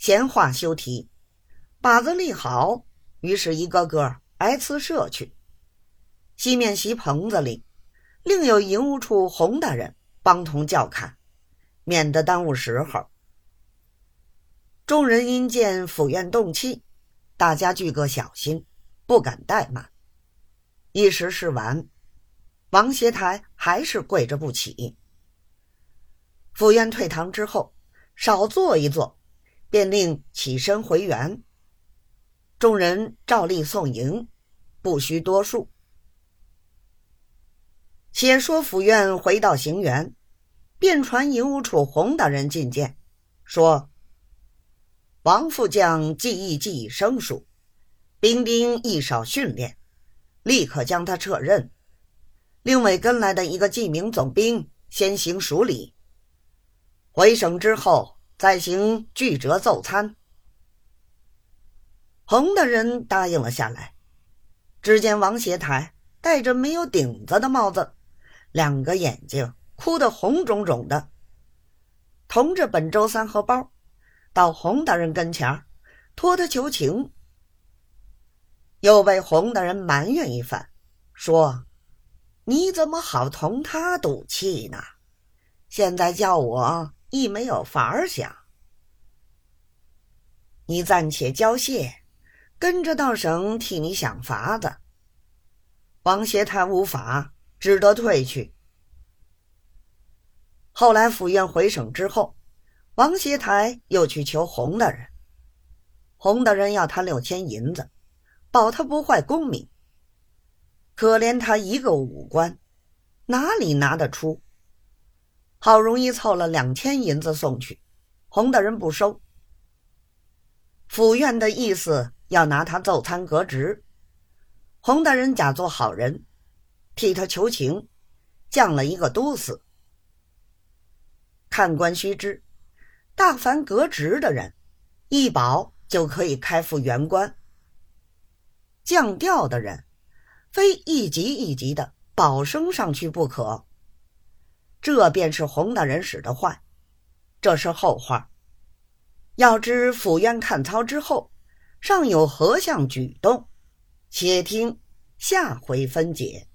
闲话休提，把子立好，于是一个个挨次射去。西面席棚子里，另有营务处洪大人帮同叫看，免得耽误时候。众人因见府院动气，大家俱各小心，不敢怠慢。一时事完，王协台还是跪着不起。府院退堂之后，少坐一坐，便令起身回园。众人照例送迎，不需多述。且说府院回到行辕，便传营务处洪大人进见，说：“王副将技艺既已生疏，兵丁亦少训练，立刻将他撤任，另委跟来的一个记名总兵先行署理。”回省之后，再行具折奏参。洪大人答应了下来。只见王协台戴着没有顶子的帽子，两个眼睛哭得红肿肿的，同着本周三荷包，到洪大人跟前托他求情，又被洪大人埋怨一番，说：“你怎么好同他赌气呢？现在叫我。”亦没有法儿想，你暂且交谢，跟着到省替你想法子。王协台无法，只得退去。后来府院回省之后，王协台又去求洪大人，洪大人要他六千银子，保他不坏功名。可怜他一个武官，哪里拿得出？好容易凑了两千银子送去，洪大人不收。府院的意思要拿他奏参革职，洪大人假作好人，替他求情，降了一个都司。看官须知，大凡革职的人，一保就可以开复原官；降调的人，非一级一级的保升上去不可。这便是洪大人使的坏，这是后话。要知府院看操之后，尚有何项举动，且听下回分解。